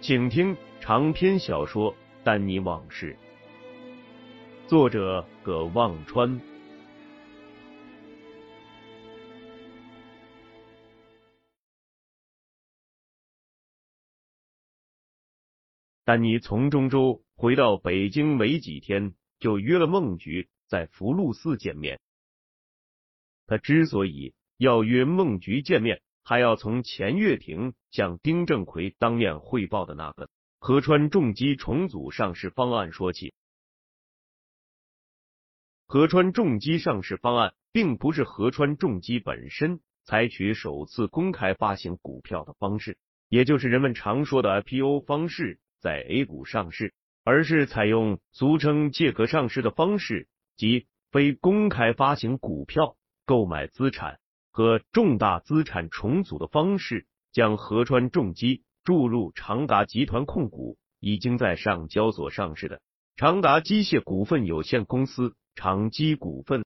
请听长篇小说《丹尼往事》，作者葛望川。丹尼从中州回到北京没几天，就约了孟菊在福禄寺见面。他之所以要约孟菊见面，还要从钱月亭向丁正奎当面汇报的那个河川重机重组上市方案说起。河川重机上市方案并不是河川重机本身采取首次公开发行股票的方式，也就是人们常说的 IPO 方式。在 A 股上市，而是采用俗称借壳上市的方式，即非公开发行股票、购买资产和重大资产重组的方式，将合川重机注入长达集团控股，已经在上交所上市的长达机械股份有限公司长机股份，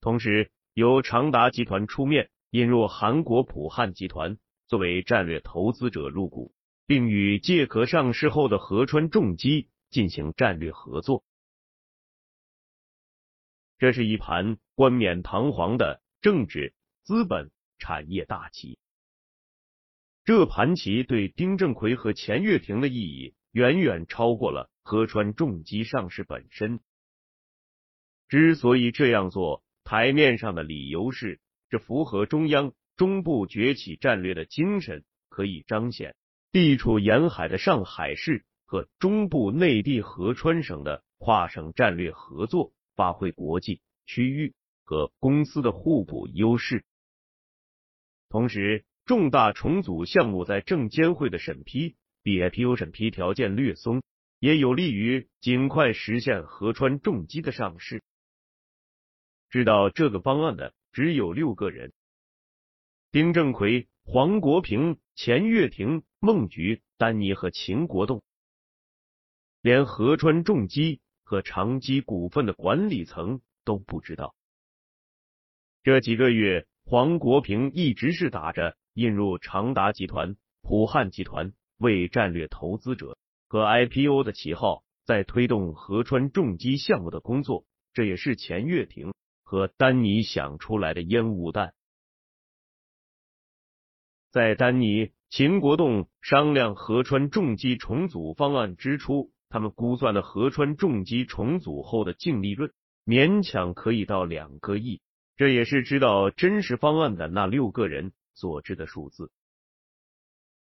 同时由长达集团出面引入韩国普汉集团作为战略投资者入股。并与借壳上市后的河川重机进行战略合作，这是一盘冠冕堂皇的政治、资本、产业大棋。这盘棋对丁正奎和钱月亭的意义远远超过了河川重机上市本身。之所以这样做，台面上的理由是，这符合中央中部崛起战略的精神，可以彰显。地处沿海的上海市和中部内地合川省的跨省战略合作，发挥国际、区域和公司的互补优势。同时，重大重组项目在证监会的审批比 IPO 审批条件略松，也有利于尽快实现合川重机的上市。知道这个方案的只有六个人：丁正奎、黄国平、钱月亭。孟菊、丹尼和秦国栋，连河川重机和长机股份的管理层都不知道。这几个月，黄国平一直是打着引入长达集团、普汉集团为战略投资者和 IPO 的旗号，在推动河川重机项目的工作。这也是钱月亭和丹尼想出来的烟雾弹。在丹尼。秦国栋商量河川重机重组方案之初，他们估算的河川重机重组后的净利润勉强可以到两个亿，这也是知道真实方案的那六个人所知的数字。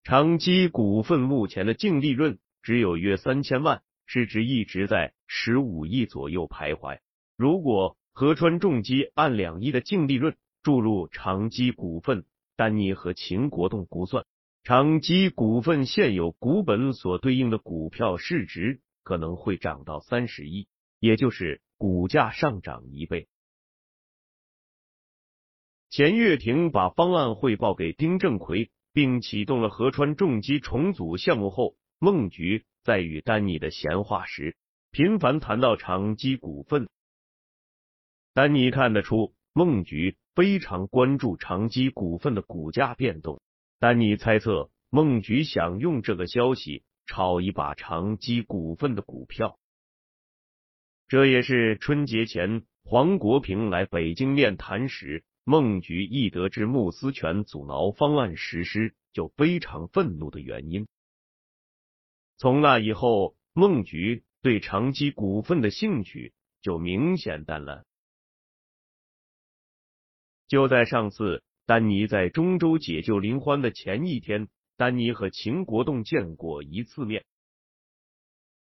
长基股份目前的净利润只有约三千万，市值一直在十五亿左右徘徊。如果河川重机按两亿的净利润注入长基股份，丹尼和秦国栋估算。长基股份现有股本所对应的股票市值可能会涨到三十亿，也就是股价上涨一倍。钱月亭把方案汇报给丁正奎，并启动了河川重机重组项目后，孟菊在与丹尼的闲话时频繁谈到长基股份。丹尼看得出，孟菊非常关注长基股份的股价变动。丹尼猜测，孟菊想用这个消息炒一把长基股份的股票。这也是春节前黄国平来北京面谈时，孟菊一得知穆思全阻挠方案实施，就非常愤怒的原因。从那以后，孟菊对长期股份的兴趣就明显淡了。就在上次丹尼在中州解救林欢的前一天，丹尼和秦国栋见过一次面。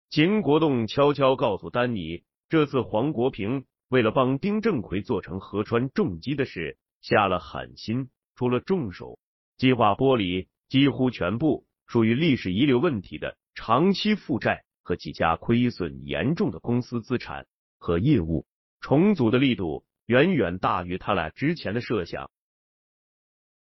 秦国栋悄悄告诉丹尼，这次黄国平为了帮丁正奎做成河川重机的事，下了狠心，出了重手，计划剥离几乎全部属于历史遗留问题的长期负债和几家亏损严重的公司资产和业务，重组的力度远远大于他俩之前的设想。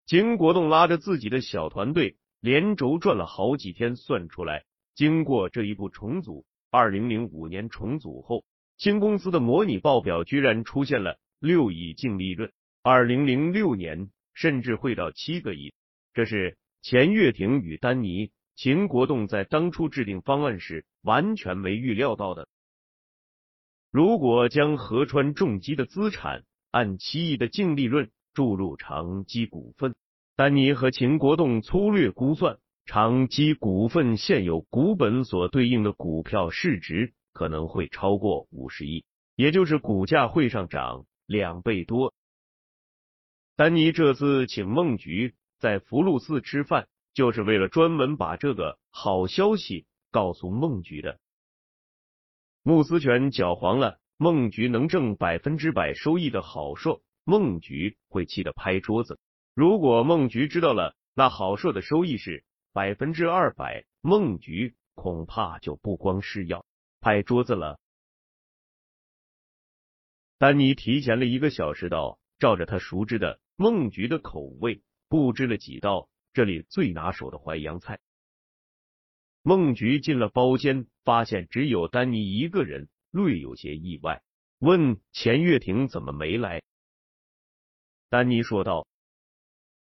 金国栋拉着自己的小团队，连轴转了好几天，算出来。经过这一步重组，二零零五年重组后，新公司的模拟报表居然出现了六亿净利润，二零零六年甚至会到七个亿。这是钱月亭与丹尼、秦国栋在当初制定方案时完全没预料到的。如果将河川重机的资产按七亿的净利润注入长基股份，丹尼和秦国栋粗略估算。长基股份现有股本所对应的股票市值可能会超过五十亿，也就是股价会上涨两倍多。丹尼这次请孟菊在福禄寺吃饭，就是为了专门把这个好消息告诉孟菊的。穆思全搅黄了孟菊能挣百分之百收益的好事，孟菊会气得拍桌子。如果孟菊知道了那好事的收益是。百分之二百，孟菊恐怕就不光是要拍桌子了。丹尼提前了一个小时到，照着他熟知的孟菊的口味布置了几道这里最拿手的淮扬菜。孟菊进了包间，发现只有丹尼一个人，略有些意外，问钱月亭怎么没来。丹尼说道：“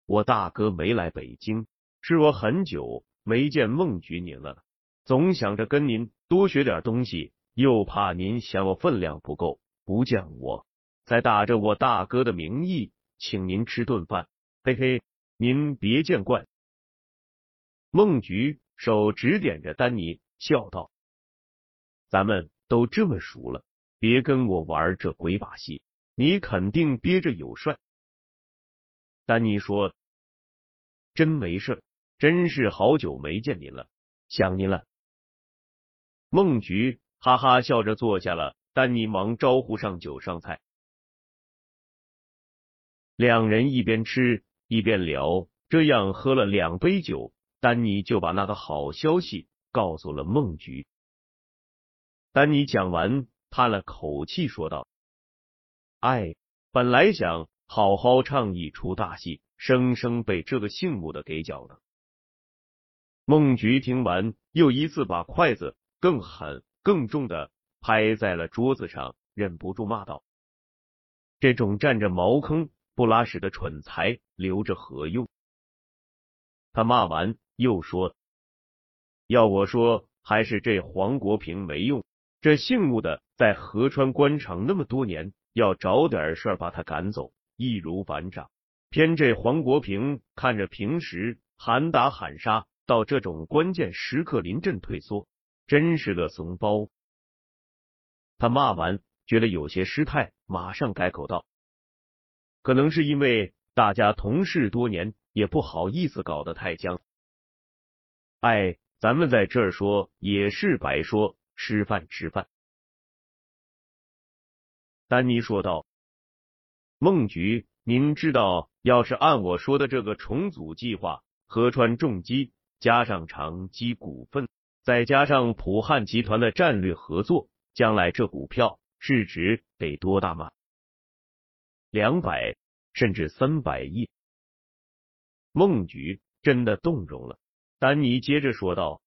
我大哥没来北京。”是我很久没见孟菊您了，总想着跟您多学点东西，又怕您嫌我分量不够不见我，再打着我大哥的名义请您吃顿饭。嘿嘿，您别见怪。孟菊手指点着丹尼，笑道：“咱们都这么熟了，别跟我玩这鬼把戏，你肯定憋着有帅。”丹尼说：“真没事。”真是好久没见您了，想您了。孟菊哈哈笑着坐下了，丹尼忙招呼上酒上菜。两人一边吃一边聊，这样喝了两杯酒，丹尼就把那个好消息告诉了孟菊。丹尼讲完，叹了口气说道：“哎，本来想好好唱一出大戏，生生被这个姓穆的给搅了。”孟菊听完，又一次把筷子更狠、更重的拍在了桌子上，忍不住骂道：“这种占着茅坑不拉屎的蠢材，留着何用？”他骂完又说：“要我说，还是这黄国平没用。这姓穆的在河川官场那么多年，要找点事儿把他赶走，易如反掌。偏这黄国平看着平时喊打喊杀。”到这种关键时刻临阵退缩，真是个怂包。他骂完，觉得有些失态，马上改口道：“可能是因为大家同事多年，也不好意思搞得太僵。哎，咱们在这儿说也是白说，吃饭吃饭。”丹尼说道：“孟菊，您知道，要是按我说的这个重组计划，河川重机。”加上长基股份，再加上普汉集团的战略合作，将来这股票市值得多大吗？两百甚至三百亿。孟菊真的动容了。丹尼接着说道：“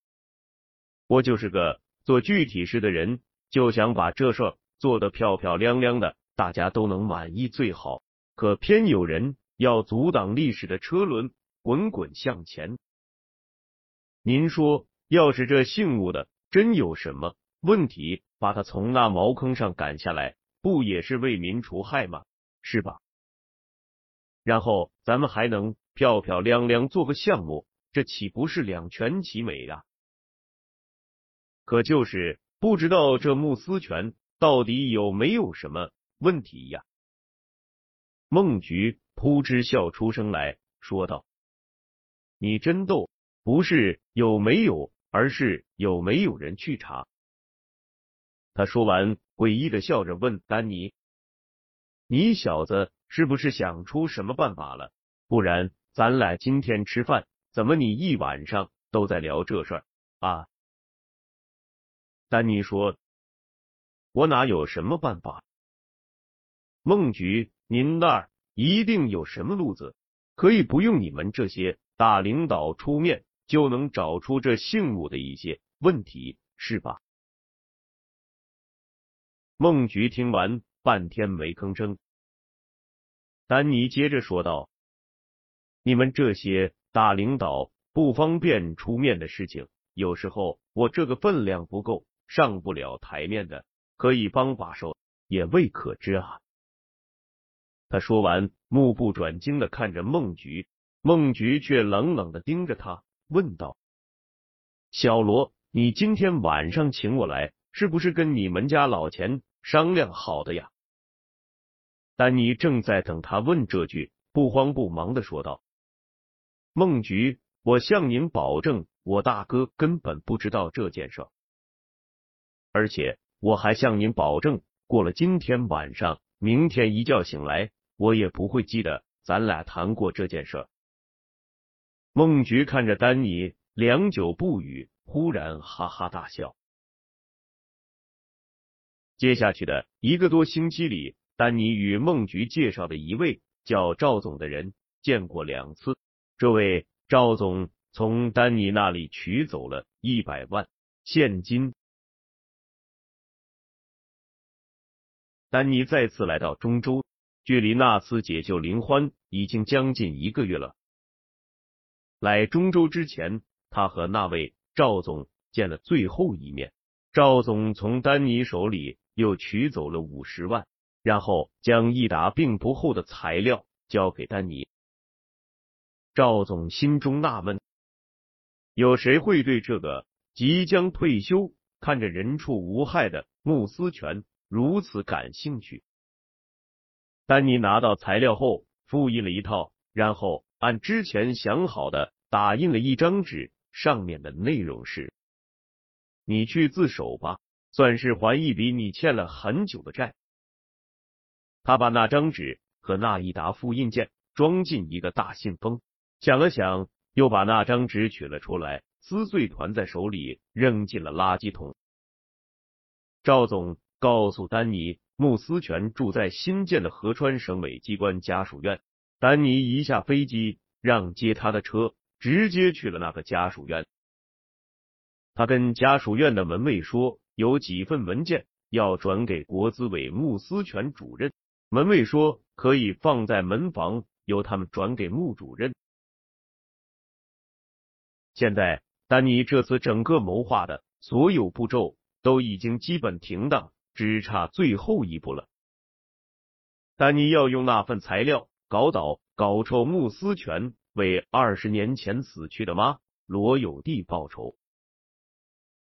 我就是个做具体事的人，就想把这事做得漂漂亮亮的，大家都能满意最好。可偏有人要阻挡历史的车轮滚滚向前。”您说，要是这姓穆的真有什么问题，把他从那茅坑上赶下来，不也是为民除害吗？是吧？然后咱们还能漂漂亮亮做个项目，这岂不是两全其美呀？可就是不知道这穆思权到底有没有什么问题呀？孟菊扑哧笑出声来说道：“你真逗，不是有没有，而是有没有人去查。”他说完，诡异的笑着问丹尼：“你小子是不是想出什么办法了？不然咱俩今天吃饭，怎么你一晚上都在聊这事儿啊？”丹尼说：“我哪有什么办法？孟局，您那儿一定有什么路子，可以不用你们这些大领导出面就能找出这姓穆的一些问题，是吧？”孟局听完，半天没吭声。丹尼接着说道：“你们这些大领导不方便出面的事情，有时候我这个分量不够。”上不了台面的，可以帮把手，也未可知啊。他说完，目不转睛的看着孟菊，孟菊却冷冷的盯着他，问道：“小罗，你今天晚上请我来，是不是跟你们家老钱商量好的呀？”丹尼正在等他问这句，不慌不忙的说道：“孟菊，我向您保证，我大哥根本不知道这件事。”而且我还向您保证，过了今天晚上，明天一觉醒来，我也不会记得咱俩谈过这件事。孟菊看着丹尼，良久不语，忽然哈哈大笑。接下去的一个多星期里，丹尼与孟菊介绍的一位叫赵总的人见过两次。这位赵总从丹尼那里取走了一百万现金。丹尼再次来到中州，距离那次解救林欢已经将近一个月了。来中州之前，他和那位赵总见了最后一面。赵总从丹尼手里又取走了五十万，然后将一沓并不厚的材料交给丹尼。赵总心中纳闷：有谁会对这个即将退休、看着人畜无害的穆思权？如此感兴趣。丹尼拿到材料后，复印了一套，然后按之前想好的打印了一张纸，上面的内容是：“你去自首吧，算是还一笔你欠了很久的债。”他把那张纸和那一沓复印件装进一个大信封，想了想，又把那张纸取了出来，撕碎团在手里，扔进了垃圾桶。赵总。告诉丹尼，穆思权住在新建的河川省委机关家属院。丹尼一下飞机，让接他的车，直接去了那个家属院。他跟家属院的门卫说，有几份文件要转给国资委穆思权主任。门卫说可以放在门房，由他们转给穆主任。现在，丹尼这次整个谋划的所有步骤都已经基本停当。只差最后一步了。丹尼要用那份材料搞倒、搞臭穆思权，为二十年前死去的妈罗有弟报仇。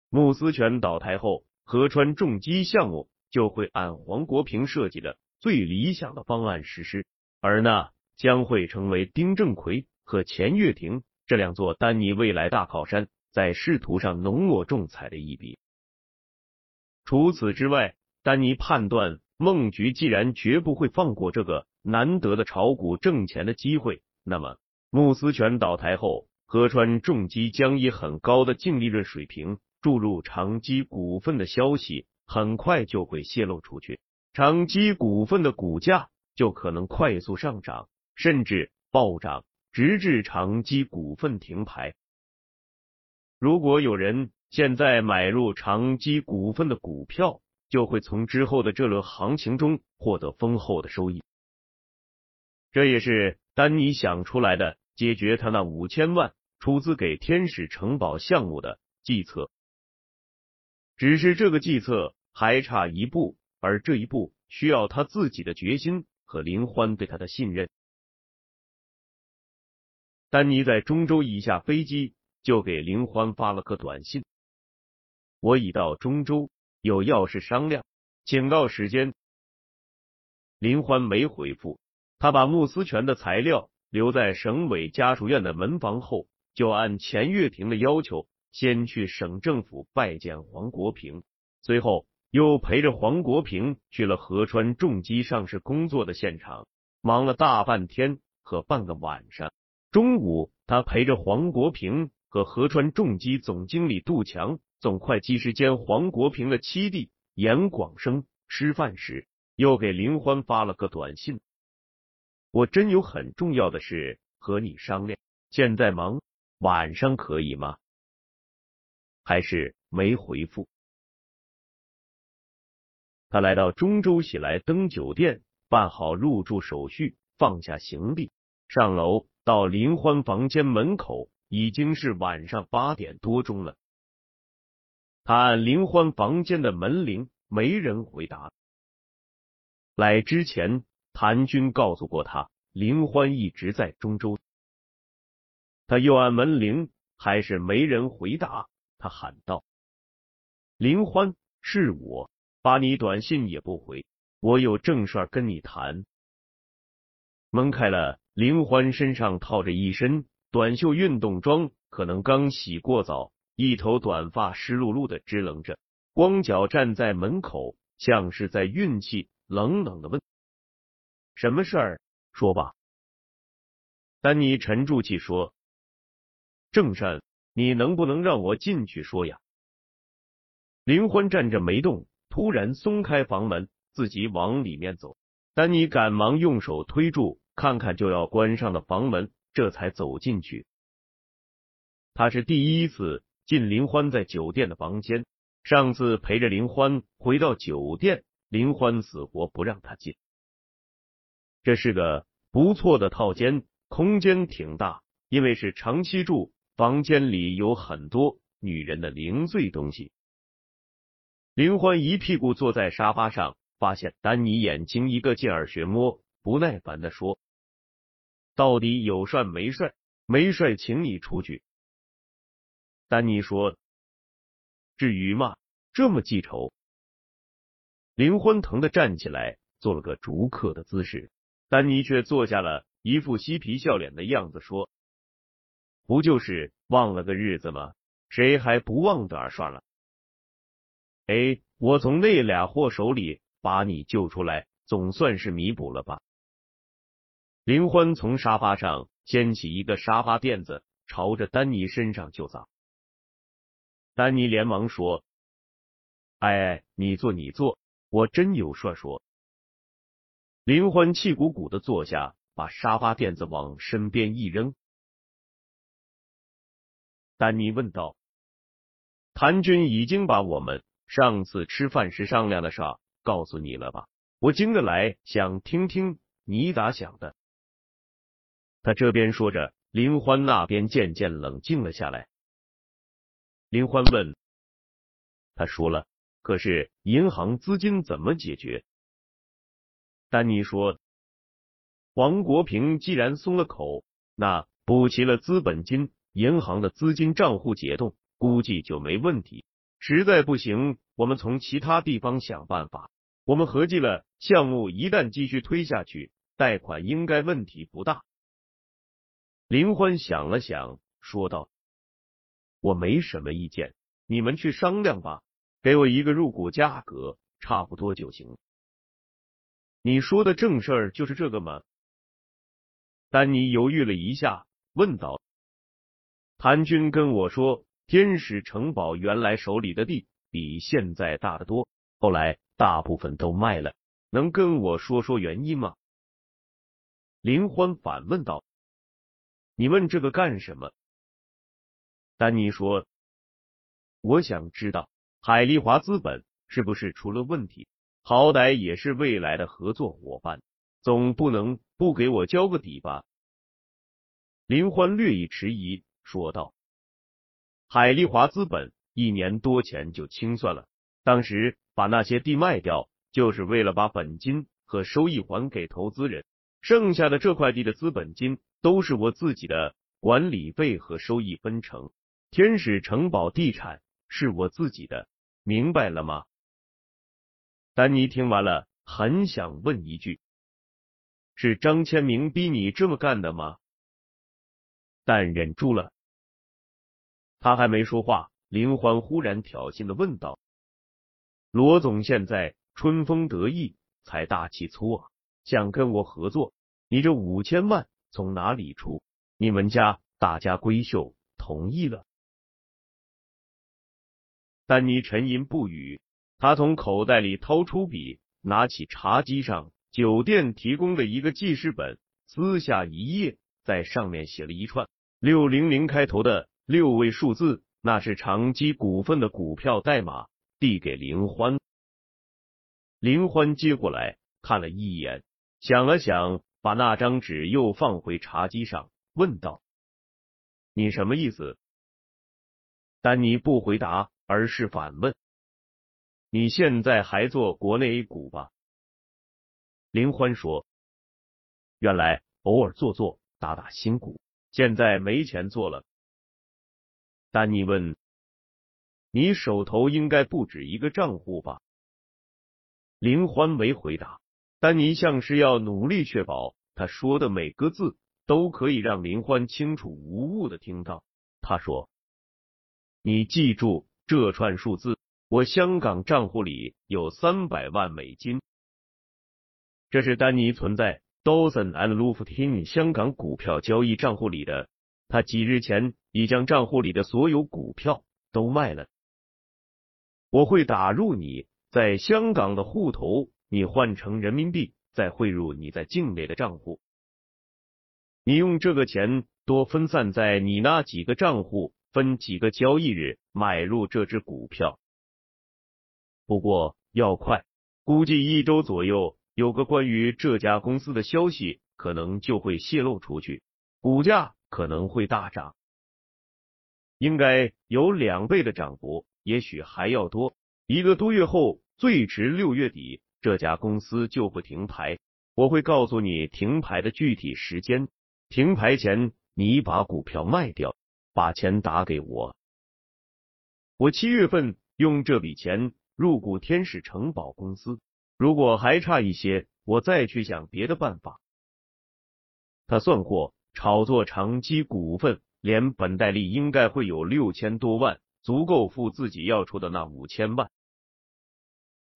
穆思权倒台后，河川重机项目就会按黄国平设计的最理想的方案实施，而那将会成为丁正奎和钱月亭这两座丹尼未来大靠山在仕途上浓墨重彩的一笔。除此之外，丹尼判断，孟菊既然绝不会放过这个难得的炒股挣钱的机会，那么穆思权倒台后，河川重机将以很高的净利润水平注入长基股份的消息，很快就会泄露出去，长基股份的股价就可能快速上涨，甚至暴涨，直至长基股份停牌。如果有人现在买入长基股份的股票，就会从之后的这轮行情中获得丰厚的收益。这也是丹尼想出来的解决他那五千万出资给天使城堡项目的计策。只是这个计策还差一步，而这一步需要他自己的决心和林欢对他的信任。丹尼在中州一下飞机，就给林欢发了个短信：“我已到中州，有要事商量，请告时间。”林欢没回复，他把穆思全的材料留在省委家属院的门房后，就按钱月平的要求，先去省政府拜见黄国平，随后又陪着黄国平去了合川重机上市工作的现场，忙了大半天和半个晚上。中午，他陪着黄国平和合川重机总经理杜强、总会计师兼黄国平的七弟严广生吃饭时。又给林欢发了个短信，我真有很重要的事和你商量，现在忙，晚上可以吗？还是没回复。他来到中州喜来登酒店，办好入住手续，放下行李，上楼到林欢房间门口，已经是晚上八点多钟了。他按林欢房间的门铃，没人回答。来之前，谭军告诉过他，林欢一直在中州。他又按门铃，还是没人回答。他喊道：“林欢，是我，发你短信也不回，我有正事跟你谈。”门开了，林欢身上套着一身短袖运动装，可能刚洗过澡，一头短发湿漉漉的支棱着，光脚站在门口，像是在运气。冷冷的问：“什么事儿？说吧。”丹尼沉住气说：“郑善，你能不能让我进去说呀？”林欢站着没动，突然松开房门，自己往里面走。丹尼赶忙用手推住，看看就要关上的房门，这才走进去。他是第一次进林欢在酒店的房间，上次陪着林欢回到酒店。林欢死活不让他进。这是个不错的套间，空间挺大，因为是长期住，房间里有很多女人的零碎东西。林欢一屁股坐在沙发上，发现丹尼眼睛一个劲儿学摸，不耐烦的说：“到底有帅没帅？没帅，请你出去。”丹尼说：“至于吗？这么记仇？”林欢疼的站起来，做了个逐客的姿势，丹尼却坐下了，一副嬉皮笑脸的样子，说：“不就是忘了个日子吗？谁还不忘点算了？哎，我从那俩货手里把你救出来，总算是弥补了吧？”林欢从沙发上掀起一个沙发垫子，朝着丹尼身上就砸。丹尼连忙说：“哎，你坐，你坐。”我真有事说。林欢气鼓鼓的坐下，把沙发垫子往身边一扔。丹尼问道：“谭军已经把我们上次吃饭时商量的事告诉你了吧？我今个来想听听你咋想的。”他这边说着，林欢那边渐渐冷静了下来。林欢问：“他说了。”可是银行资金怎么解决？丹尼说：“王国平既然松了口，那补齐了资本金，银行的资金账户解冻，估计就没问题。实在不行，我们从其他地方想办法。我们合计了，项目一旦继续推下去，贷款应该问题不大。”林欢想了想，说道：“我没什么意见，你们去商量吧。”给我一个入股价格，差不多就行。你说的正事儿就是这个吗？丹尼犹豫了一下，问道：“谭军跟我说，天使城堡原来手里的地比现在大得多，后来大部分都卖了，能跟我说说原因吗？”林欢反问道：“你问这个干什么？”丹尼说：“我想知道。”海利华资本是不是出了问题？好歹也是未来的合作伙伴，总不能不给我交个底吧？林欢略一迟疑，说道：“海利华资本一年多前就清算了，当时把那些地卖掉，就是为了把本金和收益还给投资人，剩下的这块地的资本金都是我自己的，管理费和收益分成。天使城堡地产是我自己的，明白了吗？丹尼听完了，很想问一句：是张千明逼你这么干的吗？但忍住了。他还没说话，林欢忽然挑衅的问道：“罗总现在春风得意，财大气粗啊，想跟我合作，你这五千万从哪里出？你们家大家闺秀同意了。”丹尼沉吟不语，他从口袋里掏出笔，拿起茶几上酒店提供的一个记事本，撕下一页，在上面写了一串六零零开头的六位数字，那是长基股份的股票代码，递给林欢。林欢接过来看了一眼，想了想，把那张纸又放回茶几上，问道：“你什么意思？”丹尼不回答。而是反问：“你现在还做国内 A 股吧？”林欢说：“原来偶尔做做，打打新股，现在没钱做了。”丹尼问：“你手头应该不止一个账户吧？”林欢没回答。丹尼像是要努力确保他说的每个字都可以让林欢清楚无误的听到。他说：“你记住。”这串数字，我香港账户里有三百万美金。这是丹尼存在 Dawson and Luftin 香港股票交易账户里的。他几日前已将账户里的所有股票都卖了。我会打入你在香港的户头，你换成人民币，再汇入你在境内的账户。你用这个钱多分散在你那几个账户。分几个交易日买入这只股票，不过要快，估计一周左右，有个关于这家公司的消息可能就会泄露出去，股价可能会大涨，应该有两倍的涨幅，也许还要多。一个多月后，最迟六月底，这家公司就会停牌。我会告诉你停牌的具体时间，停牌前你把股票卖掉。把钱打给我，我七月份用这笔钱入股天使城堡公司。如果还差一些，我再去想别的办法。他算过，炒作长期股份，连本带利应该会有六千多万，足够付自己要出的那五千万。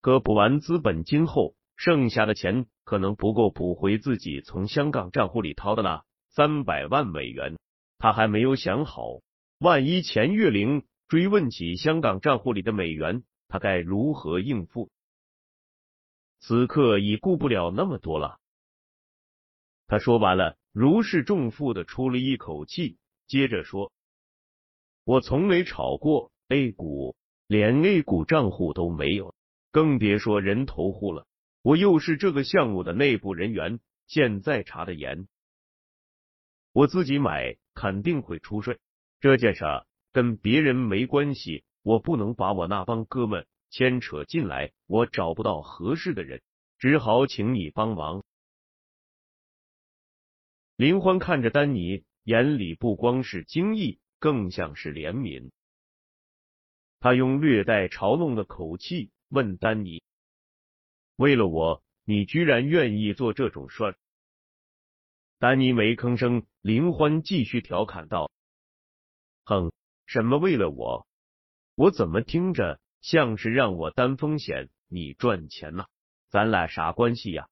可补完资本金后，剩下的钱可能不够补回自己从香港账户里掏的那三百万美元。他还没有想好，万一钱月玲追问起香港账户里的美元，他该如何应付？此刻已顾不了那么多了。他说完了，如释重负的出了一口气，接着说：“我从没炒过 A 股，连 A 股账户都没有，更别说人头户了。我又是这个项目的内部人员，现在查的严。”我自己买肯定会出税，这件事跟别人没关系，我不能把我那帮哥们牵扯进来，我找不到合适的人，只好请你帮忙。林欢看着丹尼，眼里不光是惊异，更像是怜悯。他用略带嘲弄的口气问丹尼：“为了我，你居然愿意做这种事？”丹尼没吭声，林欢继续调侃道：“哼，什么为了我？我怎么听着像是让我担风险，你赚钱呢？咱俩啥关系呀？”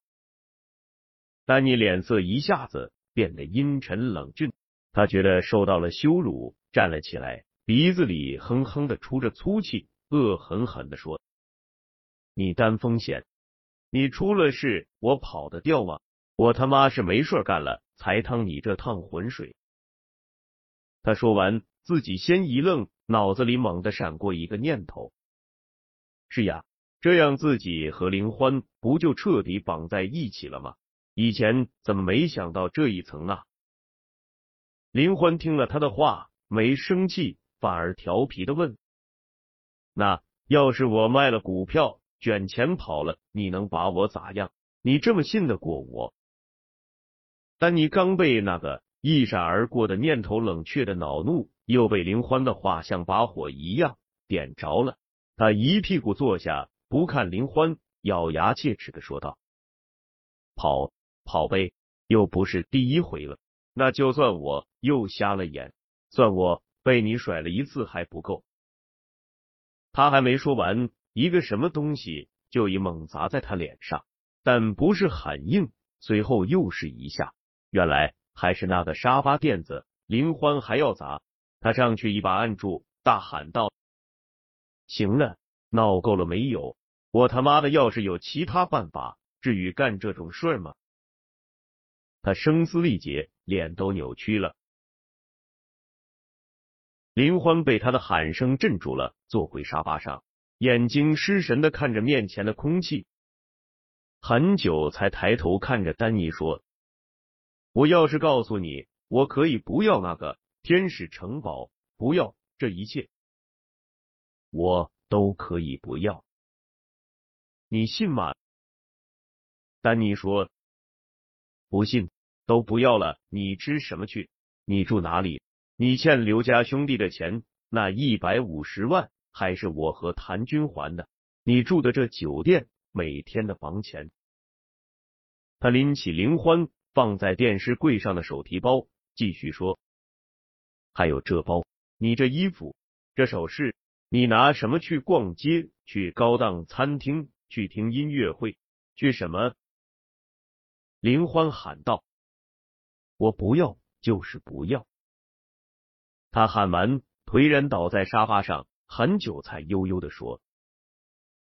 丹尼脸色一下子变得阴沉冷峻，他觉得受到了羞辱，站了起来，鼻子里哼哼的出着粗气，恶狠狠的说：“你担风险？你出了事，我跑得掉吗？”我他妈是没事干了，才趟你这趟浑水。他说完，自己先一愣，脑子里猛地闪过一个念头：是呀，这样自己和林欢不就彻底绑在一起了吗？以前怎么没想到这一层啊？林欢听了他的话，没生气，反而调皮的问：“那要是我卖了股票，卷钱跑了，你能把我咋样？你这么信得过我？”丹尼刚被那个一闪而过的念头，冷却的恼怒又被林欢的话像把火一样点着了。他一屁股坐下，不看林欢，咬牙切齿的说道：“跑跑呗，又不是第一回了。那就算我又瞎了眼，算我被你甩了一次还不够。”他还没说完，一个什么东西就一猛砸在他脸上，但不是很硬。随后又是一下，原来还是那个沙发垫子。林欢还要砸，他上去一把按住，大喊道：“行了，闹够了没有？我他妈的要是有其他办法，至于干这种事吗？”他声嘶力竭，脸都扭曲了。林欢被他的喊声镇住了，坐回沙发上，眼睛失神的看着面前的空气，很久才抬头看着丹尼说：“我要是告诉你，我可以不要那个天使城堡，不要这一切，我都可以不要，你信吗？”丹尼说：“不信，都不要了。你吃什么去？你住哪里？”你欠刘家兄弟的钱，那一百五十万还是我和谭军还的。你住的这酒店，每天的房钱。他拎起林欢放在电视柜上的手提包，继续说：“还有这包，你这衣服，这首饰，你拿什么去逛街？去高档餐厅？去听音乐会？去什么？”林欢喊道：“我不要，就是不要。”他喊完，颓然倒在沙发上，很久才悠悠的说：“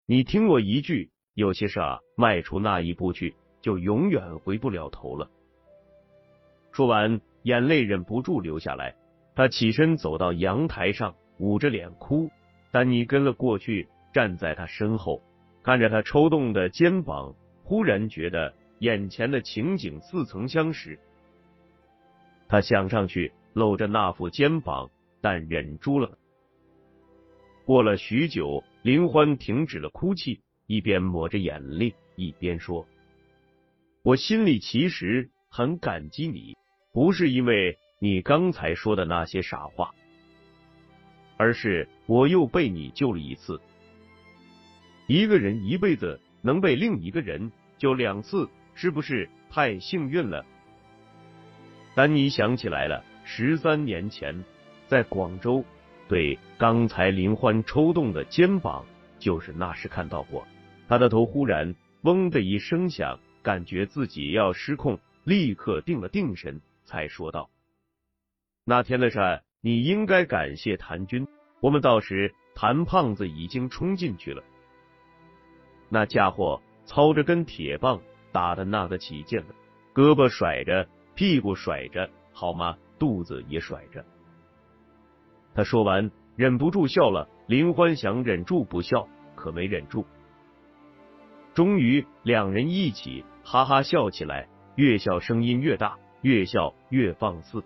你听我一句，有些事啊，迈出那一步去，就永远回不了头了。”说完，眼泪忍不住流下来。他起身走到阳台上，捂着脸哭。丹尼跟了过去，站在他身后，看着他抽动的肩膀，忽然觉得眼前的情景似曾相识。他想上去。搂着那副肩膀，但忍住了。过了许久，林欢停止了哭泣，一边抹着眼泪，一边说：“我心里其实很感激你，不是因为你刚才说的那些傻话，而是我又被你救了一次。一个人一辈子能被另一个人救两次，是不是太幸运了？”丹尼想起来了。十三年前，在广州，对刚才林欢抽动的肩膀，就是那时看到过。他的头忽然嗡的一声响，感觉自己要失控，立刻定了定神，才说道：“那天的事，你应该感谢谭军。我们到时，谭胖子已经冲进去了，那家伙操着根铁棒，打的那个起劲了，胳膊甩着，屁股甩着，好吗？”肚子也甩着，他说完忍不住笑了。林欢想忍住不笑，可没忍住。终于，两人一起哈哈笑起来，越笑声音越大，越笑越放肆。